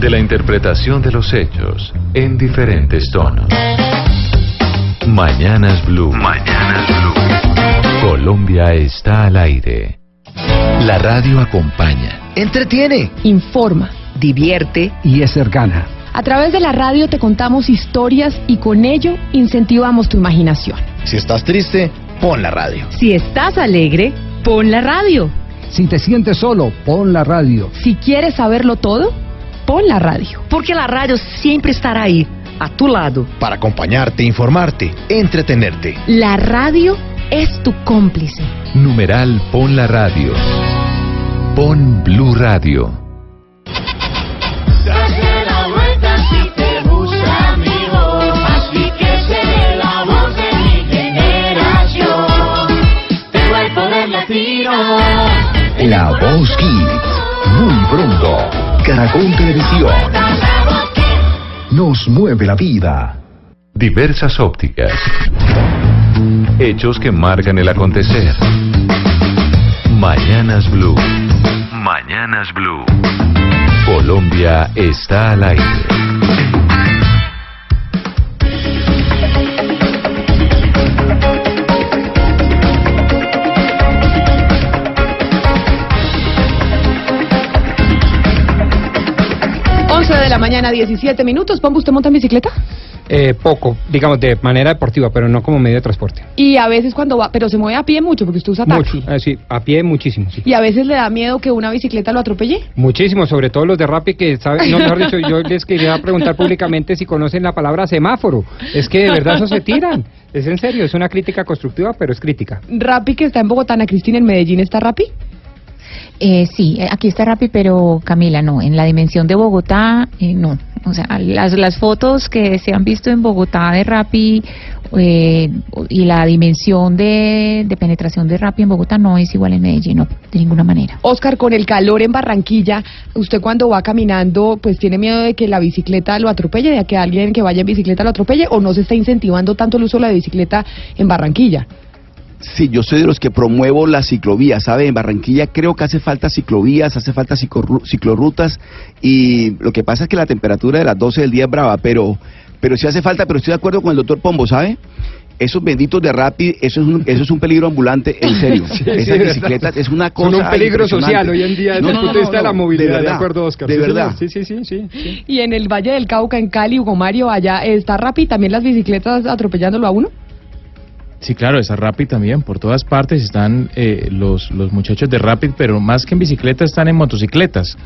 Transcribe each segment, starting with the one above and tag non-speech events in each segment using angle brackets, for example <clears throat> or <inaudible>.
De la interpretación de los hechos en diferentes tonos. Mañanas Blue. Mañanas Blue. Colombia está al aire. La radio acompaña, entretiene, informa, divierte y es cercana. A través de la radio te contamos historias y con ello incentivamos tu imaginación. Si estás triste, pon la radio. Si estás alegre, pon la radio. Si te sientes solo, pon la radio. Si quieres saberlo todo, pon la radio. Porque la radio siempre estará ahí, a tu lado. Para acompañarte, informarte, entretenerte. La radio es tu cómplice. Numeral Pon la radio. Pon Blue Radio. Date la Voz Kids. Muy pronto. Caracol Televisión. Nos mueve la vida. Diversas ópticas. Hechos que marcan el acontecer. Mañanas Blue. Mañanas Blue. Colombia está al aire. Mañana, 17 minutos. ¿Pombo, usted monta en bicicleta? Eh, poco, digamos, de manera deportiva, pero no como medio de transporte. Y a veces cuando va, pero se mueve a pie mucho, porque usted usa taxi. Mucho, eh, sí, a pie muchísimo, sí. ¿Y a veces le da miedo que una bicicleta lo atropelle? Muchísimo, sobre todo los de Rappi que saben, no mejor dicho, yo <laughs> les quería preguntar públicamente si conocen la palabra semáforo. Es que de verdad eso se tiran. Es en serio, es una crítica constructiva, pero es crítica. Rappi que está en Bogotá, Ana Cristina, en Medellín, ¿está Rappi? Eh, sí, aquí está Rappi, pero Camila, no. En la dimensión de Bogotá, eh, no. O sea, las, las fotos que se han visto en Bogotá de Rappi eh, y la dimensión de, de, penetración de Rappi en Bogotá no es igual en Medellín, no, de ninguna manera. Oscar, con el calor en Barranquilla, usted cuando va caminando, pues tiene miedo de que la bicicleta lo atropelle, de que alguien que vaya en bicicleta lo atropelle, o no se está incentivando tanto el uso de la bicicleta en Barranquilla. Sí, yo soy de los que promuevo la ciclovía, ¿sabe? En Barranquilla creo que hace falta ciclovías, hace falta ciclorrutas y lo que pasa es que la temperatura de las 12 del día es brava, pero, pero sí hace falta, pero estoy de acuerdo con el doctor Pombo, ¿sabe? Esos benditos de Rappi, eso es un, eso es un peligro ambulante, en serio. <laughs> Sí, Esas sí, bicicletas es una cosa Son un peligro social hoy en día desde No, el no, punto no, de vista de no, la movilidad, de, verdad, acuerdo, Oscar. De verdad. Sí, sí, sí, sí, sí. Y en el Valle del Cauca, en Cali, Hugo Mario, allá está Rappi, también las bicicletas atropellándolo a uno. Sí, claro, esa Rapid también, por todas partes están eh, los, los muchachos de Rapid, pero más que en bicicleta están en motocicletas.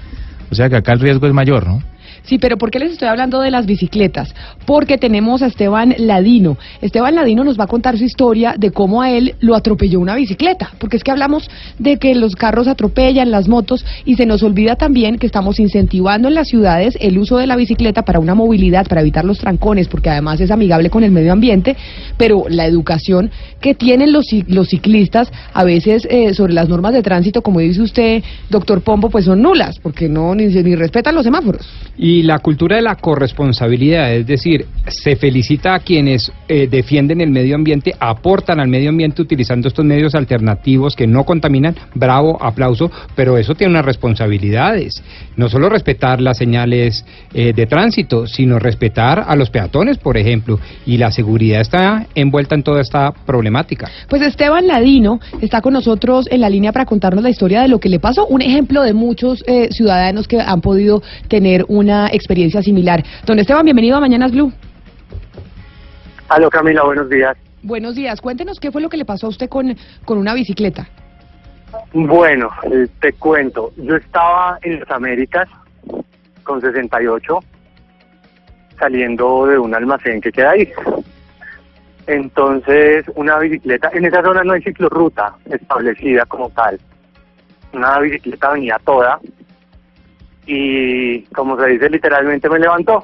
O sea que acá el riesgo es mayor, ¿no? Sí, pero ¿por qué les estoy hablando de las bicicletas? Porque tenemos a Esteban Ladino. Esteban Ladino nos va a contar su historia de cómo a él lo atropelló una bicicleta. Porque es que hablamos de que los carros atropellan, las motos, y se nos olvida también que estamos incentivando en las ciudades el uso de la bicicleta para una movilidad, para evitar los trancones, porque además es amigable con el medio ambiente, pero la educación que tienen los, los ciclistas a veces eh, sobre las normas de tránsito, como dice usted, doctor Pombo, pues son nulas, porque no ni, ni respetan los semáforos. La cultura de la corresponsabilidad, es decir, se felicita a quienes eh, defienden el medio ambiente, aportan al medio ambiente utilizando estos medios alternativos que no contaminan, bravo, aplauso, pero eso tiene unas responsabilidades. No solo respetar las señales eh, de tránsito, sino respetar a los peatones, por ejemplo, y la seguridad está envuelta en toda esta problemática. Pues Esteban Ladino está con nosotros en la línea para contarnos la historia de lo que le pasó, un ejemplo de muchos eh, ciudadanos que han podido tener una experiencia similar. Don Esteban, bienvenido a Mañanas Blue. Aló Camila, buenos días. Buenos días, cuéntenos qué fue lo que le pasó a usted con, con una bicicleta. Bueno, eh, te cuento, yo estaba en las Américas con 68 saliendo de un almacén que queda ahí. Entonces, una bicicleta, en esa zona no hay ciclorruta establecida como tal. Una bicicleta venía toda y como se dice literalmente me levantó.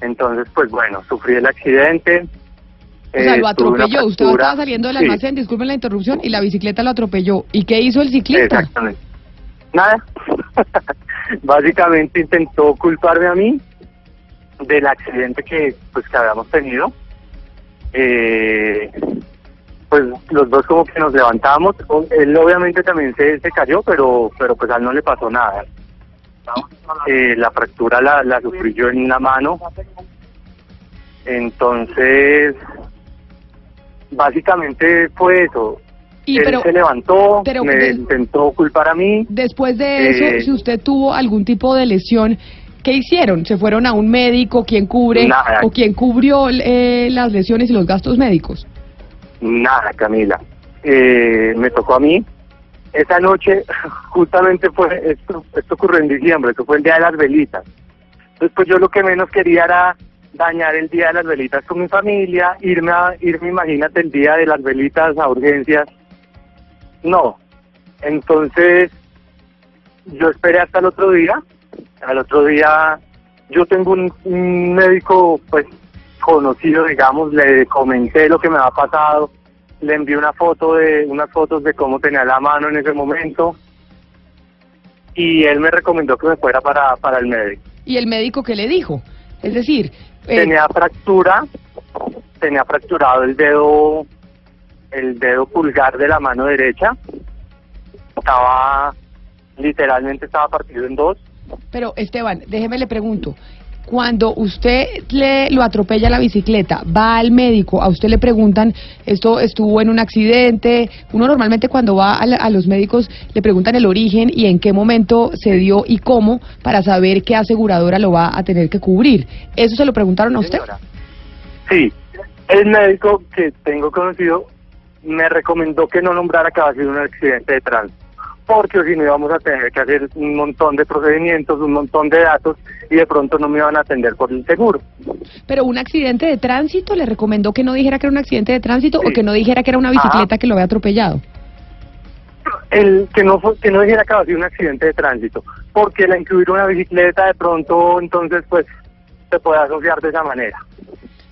Entonces, pues bueno, sufrí el accidente. O sea, eh, lo una atropelló. Usted estaba saliendo del Sí, almacén, disculpen la interrupción, y la bicicleta lo atropelló. ¿Y qué hizo el ciclista? Exactamente. Nada. <laughs> Básicamente intentó culparme a mí del accidente que pues que habíamos tenido. Eh, pues los dos como que nos levantamos. Él obviamente también se, se cayó, pero pero pues a él no le pasó nada. Eh, la fractura la, la sufrí yo en la mano. Entonces, básicamente fue eso. Y él pero- se levantó, pero me de- intentó culpar a mí. Después de eso, Eh, si usted tuvo algún tipo de lesión, ¿qué hicieron? ¿Se fueron a un médico? ¿Quién cubre? Nada. ¿O quién cubrió eh, las lesiones y los gastos médicos? Nada, Camila. Eh, me tocó a mí. Esa noche, <laughs> justamente fue, esto, ocurrió en diciembre, que fue el día de las velitas. Entonces, pues yo lo que menos quería era dañar el día de las velitas con mi familia, irme, a, irme, imagínate, el día de las velitas a urgencias. No. Entonces, yo esperé hasta el otro día. Al otro día, yo tengo un, un médico, pues, conocido, digamos, le comenté lo que me había pasado, le envié una foto de, unas fotos de cómo tenía la mano en ese momento, y él me recomendó que me fuera para, para el médico. ¿Y el médico qué le dijo? Es decir, eh, Tenía fractura, tenía fracturado el dedo, el dedo pulgar de la mano derecha, estaba, literalmente estaba partido en dos, pero Esteban, déjeme le pregunto. Cuando usted le lo atropella la bicicleta, va al médico, a usted le preguntan, esto estuvo en un accidente. Uno normalmente cuando va a, la- a los médicos le preguntan el origen y en qué momento se dio y cómo para saber qué aseguradora lo va a tener que cubrir. ¿Eso se lo preguntaron a usted? Sí, el médico que tengo conocido me recomendó que no nombrara que había sido un accidente de tránsito, porque si no íbamos a tener que hacer un montón de procedimientos, un montón de datos y de pronto no me iban a atender por el seguro. Pero un accidente de tránsito, le recomendó que no dijera que era un accidente de tránsito o que no dijera que era una bicicleta que lo había atropellado. El que no fue- que no dijera que había sido un accidente de tránsito, porque la incluir una bicicleta de pronto entonces pues se puede asociar de esa manera.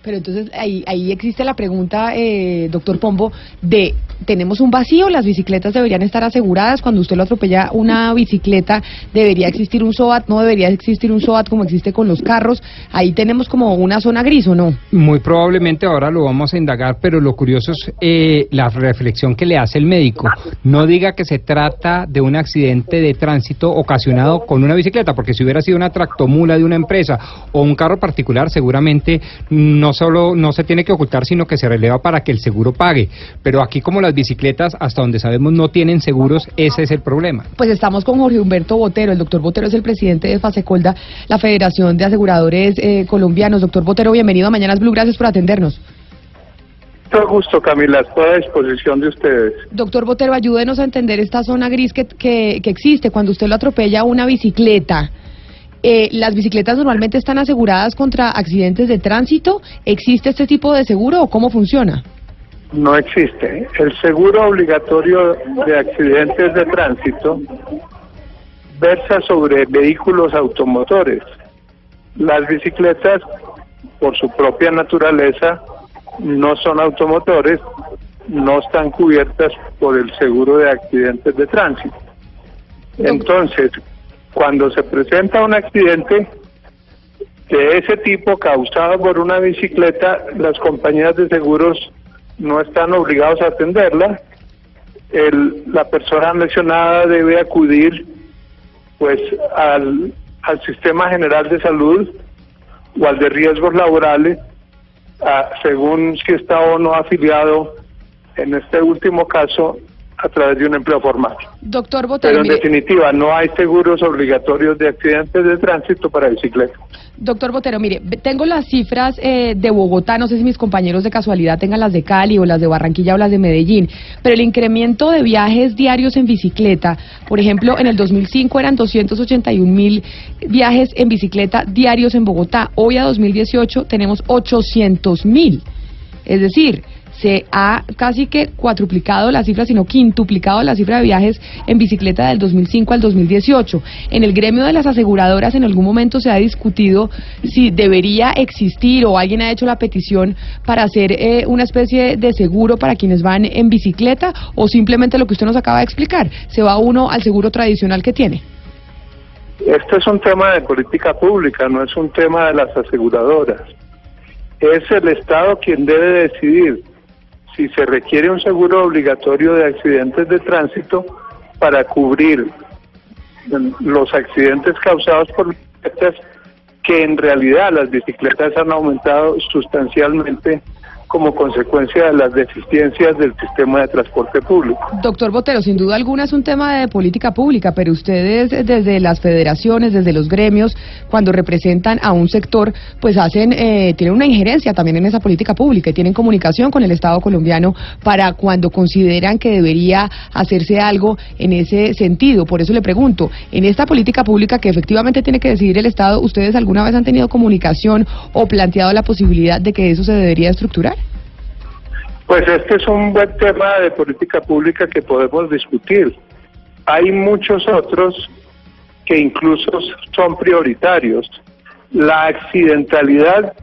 Pero entonces ahí, ahí existe la pregunta, eh, doctor Pombo, de ¿tenemos un vacío? ¿Las bicicletas deberían estar aseguradas? Cuando usted lo atropella una bicicleta, ¿debería existir un SOAT? ¿No debería existir un SOAT como existe con los carros? Ahí tenemos como una zona gris, ¿o no? Muy probablemente ahora lo vamos a indagar, pero lo curioso es eh, la reflexión que le hace el médico. No diga que se trata de un accidente de tránsito ocasionado con una bicicleta, porque si hubiera sido una tractomula de una empresa o un carro particular, seguramente no solo no se tiene que ocultar, sino que se releva para que el seguro pague. Pero aquí como las bicicletas, hasta donde sabemos, no tienen seguros, ese es el problema. Pues estamos con Jorge Humberto Botero. El doctor Botero es el presidente de Fasecolda, la Federación de Aseguradores eh, Colombianos. Doctor Botero, bienvenido a Mañanas Blue. Gracias por atendernos. Todo gusto, Camila, estoy a disposición de ustedes. Doctor Botero, ayúdenos a entender esta zona gris que, que, que existe cuando usted lo atropella a una bicicleta. Eh, ¿Las bicicletas normalmente están aseguradas contra accidentes de tránsito? ¿Existe este tipo de seguro o cómo funciona? No existe. El seguro obligatorio de accidentes de tránsito versa sobre vehículos automotores. Las bicicletas, por su propia naturaleza, no son automotores, no están cubiertas por el seguro de accidentes de tránsito. Entonces, cuando se presenta un accidente de ese tipo causado por una bicicleta, las compañías de seguros no están obligados a atenderla. La persona lesionada debe acudir pues al, sistema general de salud o al de riesgos laborales según si está o no afiliado en este último caso a través de un empleo formal. Doctor Botero, Pero en definitiva no hay seguros obligatorios de accidentes de tránsito para bicicleta. doctor Botero, mire, tengo las cifras eh, de Bogotá, no sé si mis compañeros de casualidad tengan las de Cali o las de Barranquilla o las de Medellín, pero el incremento de viajes diarios en bicicleta, por ejemplo, en el 2005 eran 281 mil viajes en bicicleta diarios en Bogotá, hoy a 2018 tenemos 800 mil. Es decir, se ha casi que cuatruplicado la cifra, sino quintuplicado la cifra de viajes en bicicleta del 2005 al 2018. En el gremio de las aseguradoras en algún momento se ha discutido si debería existir o alguien ha hecho la petición para hacer eh, una especie de seguro para quienes van en bicicleta o simplemente lo que usted nos acaba de explicar, se va uno al seguro tradicional que tiene. Este es un tema de política pública, no es un tema de las aseguradoras. Es el Estado quien debe decidir si se requiere un seguro obligatorio de accidentes de tránsito para cubrir los accidentes causados por bicicletas, que en realidad las bicicletas han aumentado sustancialmente como consecuencia de las deficiencias del sistema de transporte público. Doctor Botero, sin duda alguna es un tema de política pública, pero ustedes desde las federaciones, desde los gremios, cuando representan a un sector, pues hacen, eh, tienen una injerencia también en esa política pública y tienen comunicación con el Estado colombiano para cuando consideran que debería hacerse algo en ese sentido. Por eso le pregunto, en esta política pública que efectivamente tiene que decidir el Estado, ¿ustedes alguna vez han tenido comunicación o planteado la posibilidad de que eso se debería estructurar? Pues este es un buen tema de política pública que podemos discutir. Hay muchos otros que incluso son prioritarios. La accidentalidad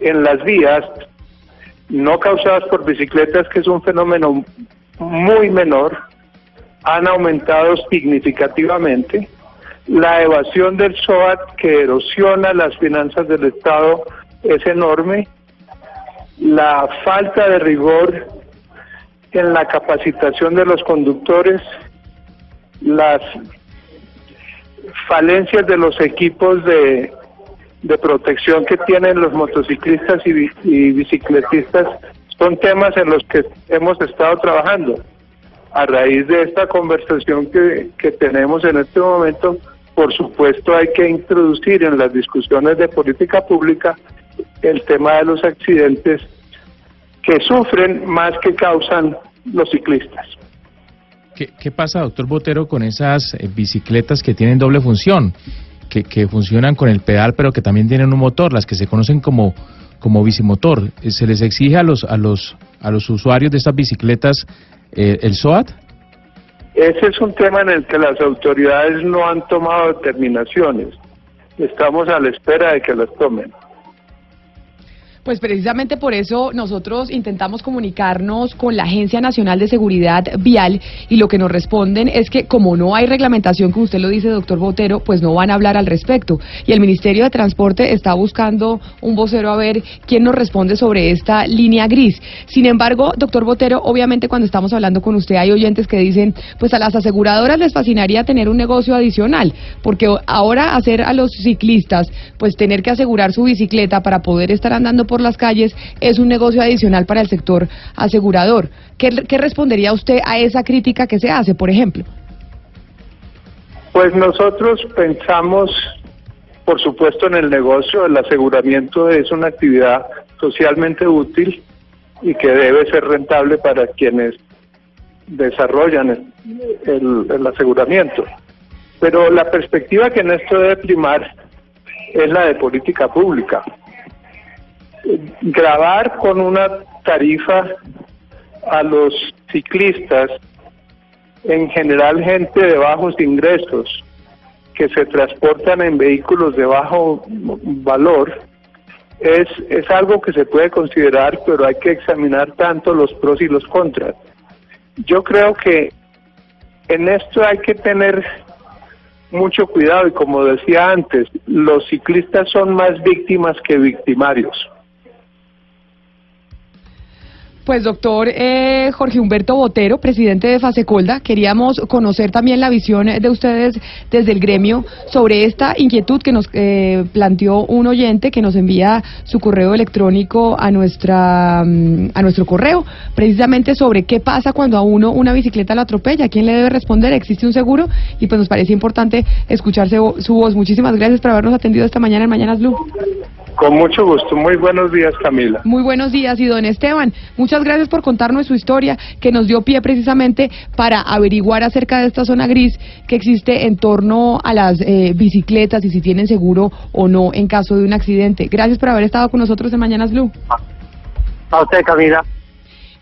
en las vías, no causadas por bicicletas, que es un fenómeno muy menor, han aumentado significativamente. La evasión del SOAT, que erosiona las finanzas del Estado, es enorme la falta de rigor en la capacitación de los conductores, las falencias de los equipos de, de protección que tienen los motociclistas y, y bicicletistas son temas en los que hemos estado trabajando. A raíz de esta conversación que, que tenemos en este momento, por supuesto hay que introducir en las discusiones de política pública el tema de los accidentes que sufren más que causan los ciclistas. ¿Qué, qué pasa, doctor Botero, con esas eh, bicicletas que tienen doble función? Que, que funcionan con el pedal, pero que también tienen un motor, las que se conocen como, como bicimotor. Eh, ¿Se les exige a los, a los, a los usuarios de estas bicicletas eh, el SOAT? Ese es un tema en el que las autoridades no han tomado determinaciones. Estamos a la espera de que las tomen. Pues precisamente por eso nosotros intentamos comunicarnos con la Agencia Nacional de Seguridad Vial y lo que nos responden es que como no hay reglamentación, como usted lo dice, doctor Botero, pues no van a hablar al respecto. Y el Ministerio de Transporte está buscando un vocero a ver quién nos responde sobre esta línea gris. Sin embargo, doctor Botero, obviamente cuando estamos hablando con usted hay oyentes que dicen, pues a las aseguradoras les fascinaría tener un negocio adicional, porque ahora hacer a los ciclistas, pues tener que asegurar su bicicleta para poder estar andando por las calles es un negocio adicional para el sector asegurador. ¿Qué, respondería usted a esa crítica que se hace, por ejemplo? Pues nosotros pensamos, por supuesto, en el negocio. El aseguramiento es una actividad socialmente útil y que debe ser rentable para quienes desarrollan el- el aseguramiento. Pero la perspectiva que en esto debe primar es la de política pública. Grabar con una tarifa a los ciclistas, en general gente de bajos ingresos, que se transportan en vehículos de bajo valor, es, es algo que se puede considerar, pero hay que examinar tanto los pros y los contras. Yo creo que en esto hay que tener mucho cuidado y como decía antes, los ciclistas son más víctimas que victimarios. Pues doctor eh, Jorge Humberto Botero, presidente de Fasecolda, queríamos conocer también la visión de ustedes desde el gremio sobre esta inquietud que nos eh, planteó un oyente que nos envía su correo electrónico a nuestra mm, a nuestro correo, precisamente sobre qué pasa cuando a uno una bicicleta lo atropella, quién le debe responder, existe un seguro y pues nos parece importante escucharse su voz. Muchísimas gracias por habernos atendido esta mañana en Mañanas Blue. Con mucho gusto. Muy buenos días, Camila. Muy buenos días y don Esteban, muchas gracias por contarnos su historia que nos dio pie precisamente para averiguar acerca de esta zona gris que existe en torno a las eh, bicicletas y si tienen seguro o no en caso de un accidente. Gracias por haber estado con nosotros en Mañanas Blue. A usted, Camila.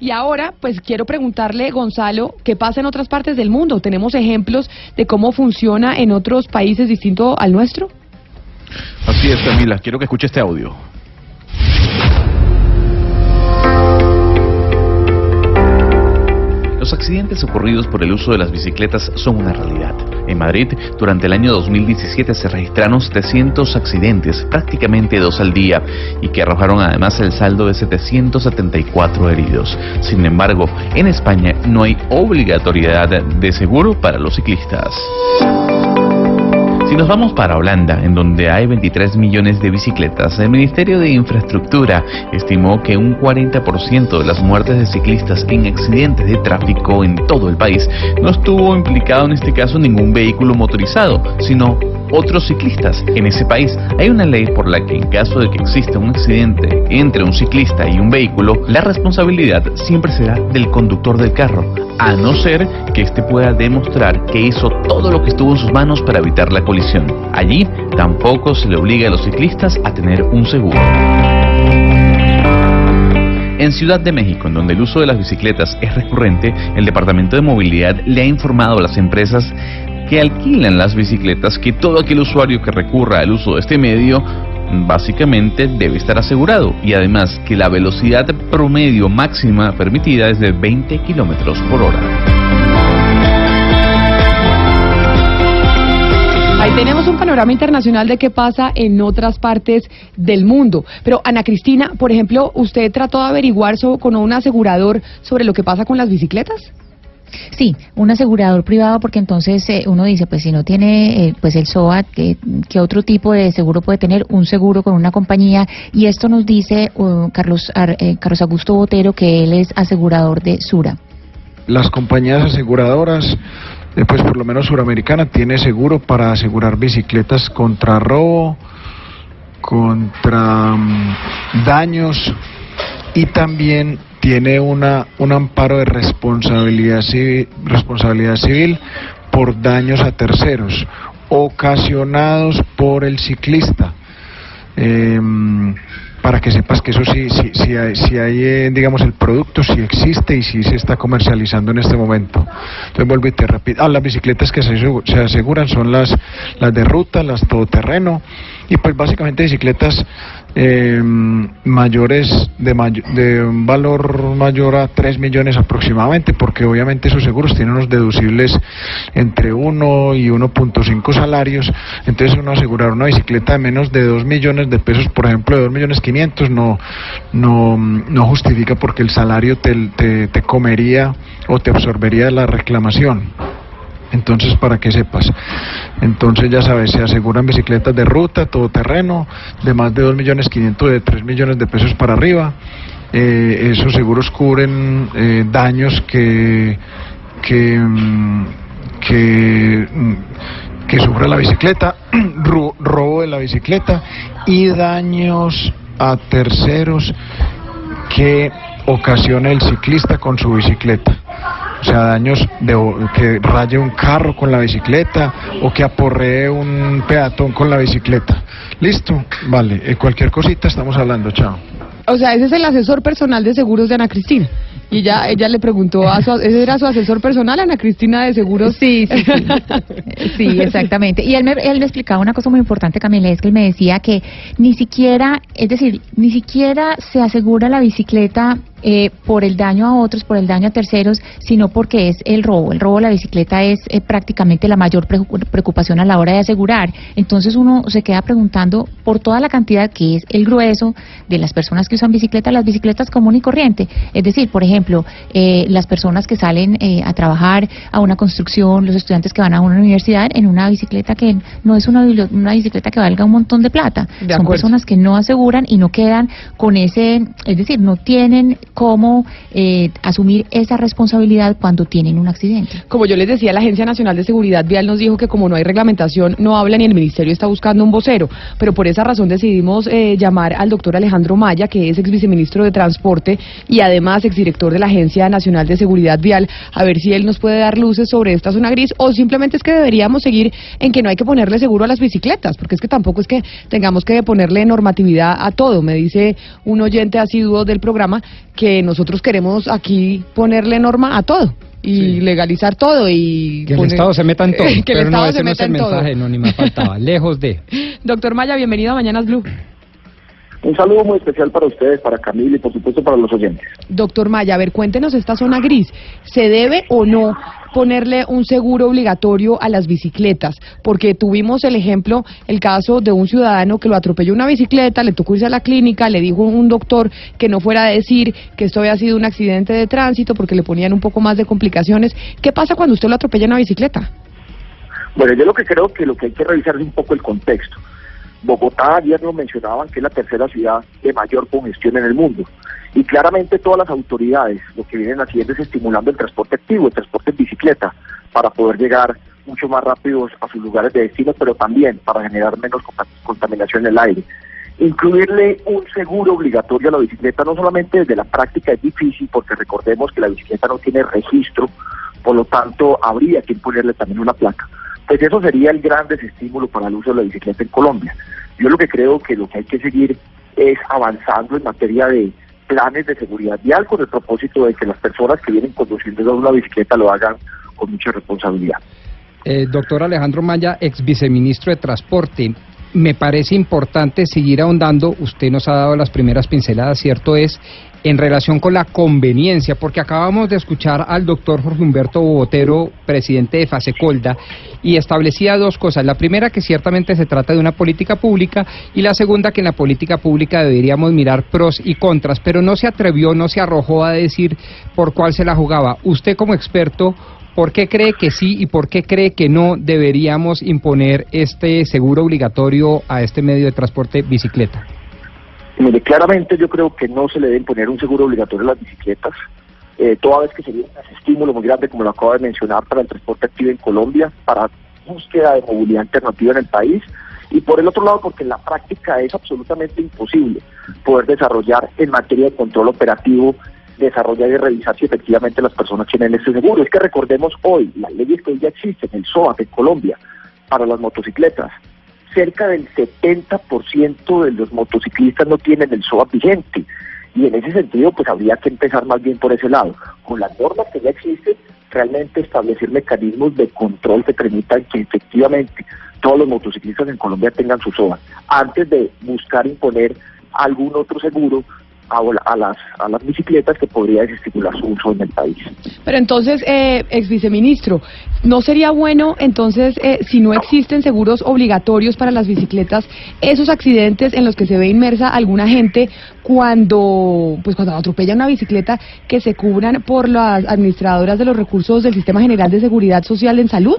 Y ahora, pues quiero preguntarle, Gonzalo, ¿qué pasa en otras partes del mundo? ¿Tenemos ejemplos de cómo funciona en otros países distinto al nuestro? Así es, Camila. Quiero que escuche este audio. Los accidentes ocurridos por el uso de las bicicletas son una realidad. En Madrid, durante el año 2017 se registraron 700 accidentes, prácticamente dos al día, y que arrojaron además el saldo de 774 heridos. Sin embargo, en España no hay obligatoriedad de seguro para los ciclistas. Si nos vamos para Holanda, en donde hay 23 millones de bicicletas, el Ministerio de Infraestructura estimó que un 40% de las muertes de ciclistas en accidentes de tráfico en todo el país no estuvo implicado en este caso ningún vehículo motorizado, sino otros ciclistas. En ese país hay una ley por la que en caso de que exista un accidente entre un ciclista y un vehículo, la responsabilidad siempre será del conductor del carro, a no ser que éste pueda demostrar que hizo todo lo que estuvo en sus manos para evitar la colisión. Allí tampoco se le obliga a los ciclistas a tener un seguro. En Ciudad de México, en donde el uso de las bicicletas es recurrente, el Departamento de Movilidad le ha informado a las empresas que alquilan las bicicletas que todo aquel usuario que recurra al uso de este medio básicamente debe estar asegurado y además que la velocidad promedio máxima permitida es de 20 kilómetros por hora. Ahí tenemos un panorama internacional de qué pasa en otras partes del mundo. Pero Ana Cristina, por ejemplo, ¿usted trató de averiguar con un asegurador sobre lo que pasa con las bicicletas? Sí, un asegurador privado porque entonces eh, uno dice, pues si no tiene eh, pues el SOAT, ¿qué, otro tipo de seguro puede tener? Un seguro con una compañía y esto nos dice uh, Carlos, Ar- eh, Carlos Augusto Botero que él es asegurador de Sura. las compañías aseguradoras, eh, pues por lo menos Suramericana, tiene seguro para asegurar bicicletas contra robo, contra mm, daños y también tiene una, un amparo de responsabilidad civil, responsabilidad civil por daños a terceros ocasionados por el ciclista. Em, para que sepas que eso sí, sí, sí hay, sí hay, eh, digamos, el producto sí existe y sí se está comercializando en este momento. Entonces vuelvo y te repito, ah, las bicicletas que se, se aseguran son las, las de ruta, las todoterreno y pues básicamente bicicletas eh, mayores de, de un valor mayor a 3 millones aproximadamente, porque obviamente esos seguros tienen unos deducibles entre 1 y 1.5 salarios, entonces uno asegurar una bicicleta de menos de 2 millones de pesos, por ejemplo, de 2 millones 500, no, no, no justifica porque el salario te, te, te comería o te absorbería la reclamación. Entonces, para que sepas. Entonces, ya sabes, se aseguran bicicletas de ruta, todoterreno, de más de 2 millones 500, de 3 millones de pesos para arriba. Eh, esos seguros cubren eh, daños que, que, mm, que, mm, que sufre la bicicleta, <clears throat> ro- robo de la bicicleta y daños a terceros que ocasiona el ciclista con su bicicleta. O sea, daños de que raye un carro con la bicicleta o que aporree un peatón con la bicicleta. ¿Listo? Vale. eh, cualquier cosita estamos hablando. Chao. O sea, ese es el asesor personal de seguros de Ana Cristina. Y ya ella le preguntó a su, ese era su asesor personal, Ana Cristina de seguros. Sí, sí, sí. <laughs> Sí, exactamente. Y él me, él me explicaba una cosa muy importante, Camila, es que él me decía que ni siquiera, es decir, ni siquiera se asegura la bicicleta eh, por el daño a otros, por el daño a terceros, sino porque es el robo. El robo de la bicicleta es eh, prácticamente la mayor preocu- preocupación a la hora de asegurar. Entonces uno se queda preguntando por toda la cantidad que es el grueso de las personas que usan bicicleta, las bicicletas común y corriente. Es decir, por ejemplo, eh, las personas que salen eh, a trabajar a una construcción, los estudiantes que van a una universidad en una bicicleta que no es una, una bicicleta que valga un montón de plata. De Son personas que no aseguran y no quedan con ese, es decir, no tienen cómo eh, asumir esa responsabilidad cuando tienen un accidente. Como yo les decía, la Agencia Nacional de Seguridad Vial nos dijo que como no hay reglamentación, no habla ni el Ministerio está buscando un vocero. Pero por esa razón decidimos eh, llamar al doctor Alejandro Maya, que es ex viceministro de Transporte y además exdirector de la Agencia Nacional de Seguridad Vial, a ver si él nos puede dar luces sobre esta zona gris o simplemente es que deberíamos seguir en que no hay que ponerle seguro a las bicicletas, porque es que tampoco es que tengamos que ponerle normatividad a todo. Me dice un oyente asiduo del programa que que nosotros queremos aquí ponerle norma a todo y legalizar todo y Que el poner- Estado se meta en todo. <laughs> que el pero Estado no, se ese no es meta el en todo. mensaje, no, ni me faltaba. Lejos de. <laughs> Doctor Maya, bienvenido a Mañanas Blue. Un saludo muy especial para ustedes, para Camila y por supuesto para los oyentes. Doctor Maya, a ver, cuéntenos esta zona gris. ¿Se debe o no ponerle un seguro obligatorio a las bicicletas? Porque tuvimos el ejemplo, el caso de un ciudadano que lo atropelló una bicicleta, le tocó irse a la clínica, le dijo un doctor que no fuera a decir que esto había sido un accidente de tránsito porque le ponían un poco más de complicaciones. ¿Qué pasa cuando usted lo atropella en una bicicleta? Bueno, yo lo que creo que lo que hay que revisar es un poco el contexto. Bogotá, ayer nos mencionaban que es la tercera ciudad de mayor congestión en el mundo. Y claramente todas las autoridades lo que vienen haciendo es estimulando el transporte activo, el transporte en bicicleta, para poder llegar mucho más rápidos a sus lugares de destino, pero también para generar menos conta- contaminación en el aire. Incluirle un seguro obligatorio a la bicicleta, no solamente desde la práctica es difícil, porque recordemos que la bicicleta no tiene registro, por lo tanto habría que imponerle también una placa. Pues eso sería el gran desestímulo para el uso de la bicicleta en Colombia. Yo lo que creo que lo que hay que seguir es avanzando en materia de planes de seguridad vial con el propósito de que las personas que vienen conduciendo una bicicleta lo hagan con mucha responsabilidad. Eh, doctor Alejandro Maya, ex viceministro de Transporte, me parece importante seguir ahondando, usted nos ha dado las primeras pinceladas, cierto es, en relación con la conveniencia, porque acabamos de escuchar al doctor Jorge Humberto Botero, presidente de Fasecolda, y establecía dos cosas. La primera, que ciertamente se trata de una política pública, y la segunda, que en la política pública deberíamos mirar pros y contras, pero no se atrevió, no se arrojó a decir por cuál se la jugaba. Usted como experto, ¿Por qué cree que sí y por qué cree que no deberíamos imponer este seguro obligatorio a este medio de transporte bicicleta? Mire, claramente yo creo que no se le debe imponer un seguro obligatorio a las bicicletas, eh, toda vez que sería un estímulo muy grande, como lo acabo de mencionar, para el transporte activo en Colombia, para búsqueda de movilidad alternativa en el país, y por el otro lado, porque en la práctica es absolutamente imposible poder desarrollar en materia de control operativo, desarrollar y revisar si efectivamente las personas tienen este seguro. Es que recordemos hoy, las leyes que hoy ya existen, el SOAP en Colombia, para las motocicletas, cerca del 70% de los motociclistas no tienen el SOAP vigente. Y en ese sentido, pues habría que empezar más bien por ese lado. Con las normas que ya existen, realmente establecer mecanismos de control que permitan que efectivamente todos los motociclistas en Colombia tengan su SOAP, antes de buscar imponer algún otro seguro a, a las, a las bicicletas que podría desestimular su uso en el país. Pero entonces, eh, ex viceministro, ¿no sería bueno entonces, eh, si no existen seguros obligatorios para las bicicletas, esos accidentes en los que se ve inmersa alguna gente cuando, pues cuando atropella una bicicleta, que se cubran por las administradoras de los recursos del Sistema General de Seguridad Social en Salud?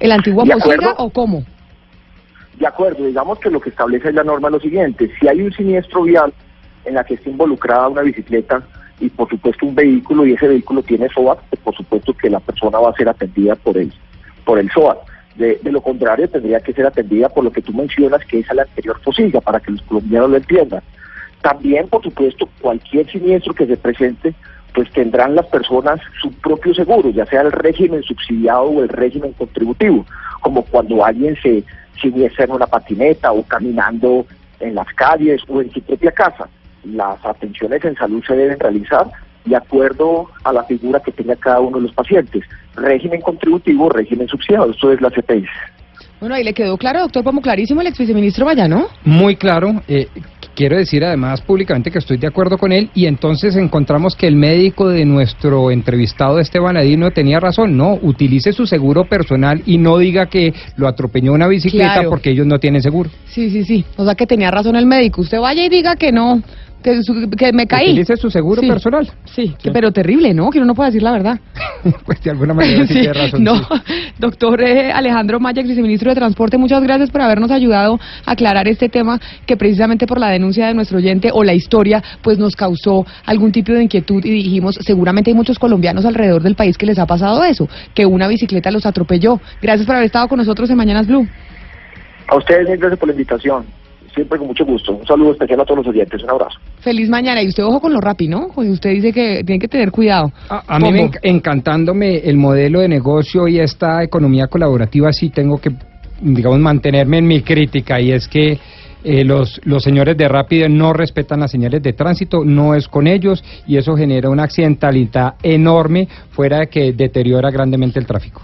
¿El antiguo acuerdo. o cómo? De acuerdo, digamos que lo que establece la norma es lo siguiente, si hay un siniestro vial en la que está involucrada una bicicleta y por supuesto un vehículo y ese vehículo tiene SOAT, pues por supuesto que la persona va a ser atendida por el, por el SOAT. De, lo contrario, tendría que ser atendida por lo que tú mencionas, que es a la anterior fosilla, para que los colombianos lo entiendan. También, por supuesto, cualquier siniestro que se presente, pues tendrán las personas su propio seguro, ya sea el régimen subsidiado o el régimen contributivo, como cuando alguien se siniestra en una patineta o caminando en las calles o en su propia casa. Las atenciones en salud se deben realizar de acuerdo a la figura que tenga cada uno de los pacientes. Régimen contributivo, régimen subsidiado, esto es la CPI. Bueno, ahí le quedó claro, doctor, como clarísimo el ex viceministro Maya, ¿no? Muy claro. eh, quiero decir además públicamente que estoy de acuerdo con él y entonces encontramos que el médico de nuestro entrevistado Esteban Adino tenía razón. No, utilice su seguro personal y no diga que lo atropelló una bicicleta Claro. porque ellos no tienen seguro. Sí, sí, sí. O sea que tenía razón el médico. Usted vaya y diga que no, que, su- que me caí. Utilice su seguro Sí. personal. Sí, que- pero terrible, ¿no? Que uno no puede decir la verdad. <laughs> Pues de alguna manera sí, <laughs> Sí, tiene razón. no, sí. <laughs> doctor eh, Alejandro Maya, ex viceministro de Transporte, muchas gracias por habernos ayudado a aclarar este tema que precisamente por la denuncia de nuestro oyente o la historia, pues nos causó algún tipo de inquietud y dijimos, seguramente hay muchos colombianos alrededor del país que les ha pasado eso, que una bicicleta los atropelló. Gracias por haber estado con nosotros en Mañanas Blue. A ustedes, gracias por la invitación. Siempre con mucho gusto. Un saludo especial a todos los oyentes. Un abrazo. Feliz mañana. Y usted ojo con lo rapi, ¿no? Usted dice que tiene que tener cuidado. A mí me enc- encantándome el modelo de negocio y esta economía colaborativa, sí tengo que, digamos, mantenerme en mi crítica y es que eh, los, los señores de Rápido no respetan las señales de tránsito, no es con ellos y eso genera una accidentalidad enorme fuera de que deteriora grandemente el tráfico.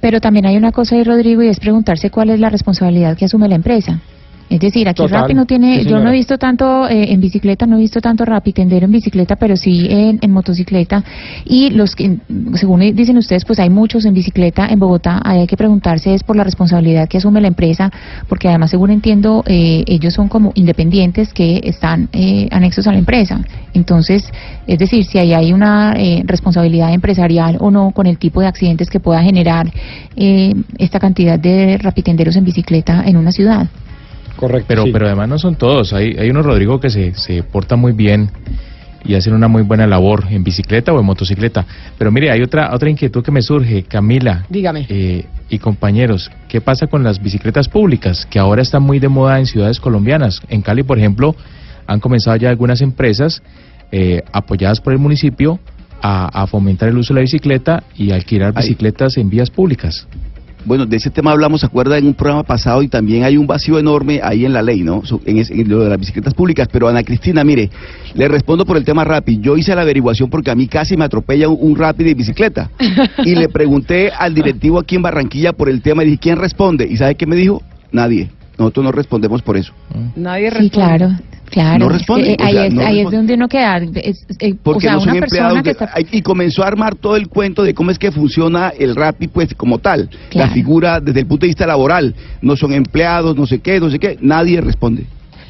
Pero también hay una cosa ahí, Rodrigo, y es preguntarse cuál es la responsabilidad que asume la empresa. Es decir, aquí Total. Rappi no tiene, Sí, yo no he visto tanto eh, en bicicleta, no he visto tanto Rappi tendero en bicicleta, pero sí en, en motocicleta. Y los que, según dicen ustedes, pues hay muchos en bicicleta en Bogotá. Hay que preguntarse es por la responsabilidad que asume la empresa, porque además, según entiendo, eh, ellos son como independientes que están eh, anexos a la empresa. Entonces, es decir, si ahí hay una eh, responsabilidad empresarial o no con el tipo de accidentes que pueda generar eh, esta cantidad de rapitenderos en bicicleta en una ciudad. Correcto. Pero, sí. pero además no son todos. Hay, hay unos, Rodrigo, que se, se portan muy bien y hacen una muy buena labor en bicicleta o en motocicleta. Pero mire, hay otra, otra inquietud que me surge, Camila. Dígame. eh, y compañeros, ¿qué pasa con las bicicletas públicas que ahora están muy de moda en ciudades colombianas? En Cali, por ejemplo, han comenzado ya algunas empresas eh, apoyadas por el municipio a, a fomentar el uso de la bicicleta y alquilar bicicletas en vías públicas. Bueno, de ese tema hablamos, ¿se acuerda? En un programa pasado y también hay un vacío enorme ahí en la ley, ¿no? En, ese- en lo de las bicicletas públicas. Pero Ana Cristina, mire, le respondo por el tema Rappi. Yo hice la averiguación porque a mí casi me atropella un, un Rappi de bicicleta. <laughs> Y le pregunté al directivo aquí en Barranquilla por el tema y dije, ¿quién responde? ¿Y sabe qué me dijo? Nadie. Nosotros no respondemos por eso. Nadie Sí, claro, claro. No Es que, responden, eh, o ahí sea, es, no ahí es responden. de donde uno queda. Es- eh, o Porque sea, no son una empleados. de- está... y comenzó a armar todo el cuento de cómo es que funciona el Rappi, pues como tal. Claro. La figura desde el punto de vista laboral. No son empleados, no sé qué, no sé qué. Nadie responde.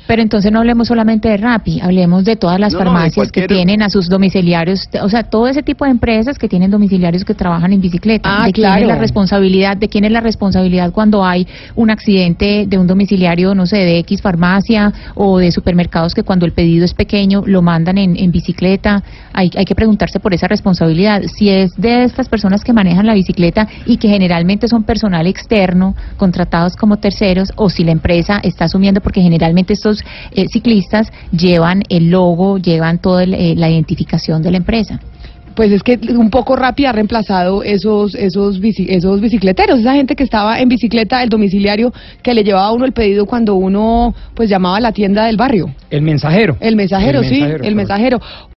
Pero entonces no hablemos solamente de Rappi, hablemos de todas las No, no, de farmacias que tienen a sus domiciliarios, o sea, todo ese tipo de empresas que tienen domiciliarios que trabajan en bicicleta. Ah, ¿De quién claro. es la responsabilidad? ¿De quién es la responsabilidad cuando hay un accidente de un domiciliario, no sé, de X farmacia o de supermercados que cuando el pedido es pequeño lo mandan en, en bicicleta? Hay, hay que preguntarse por esa responsabilidad. Si es de estas personas que manejan la bicicleta y que generalmente son personal externo, contratados como terceros, o si la empresa está asumiendo, porque generalmente estos eh, ciclistas llevan el logo, llevan toda el, eh, la identificación de la empresa. Pues es que un poco rápido ha reemplazado esos esos bici- esos bicicleteros, esa gente que estaba en bicicleta, el domiciliario que le llevaba a uno el pedido cuando uno pues llamaba a la tienda del barrio. El mensajero. El mensajero, El sí, mensajero, el mensajero.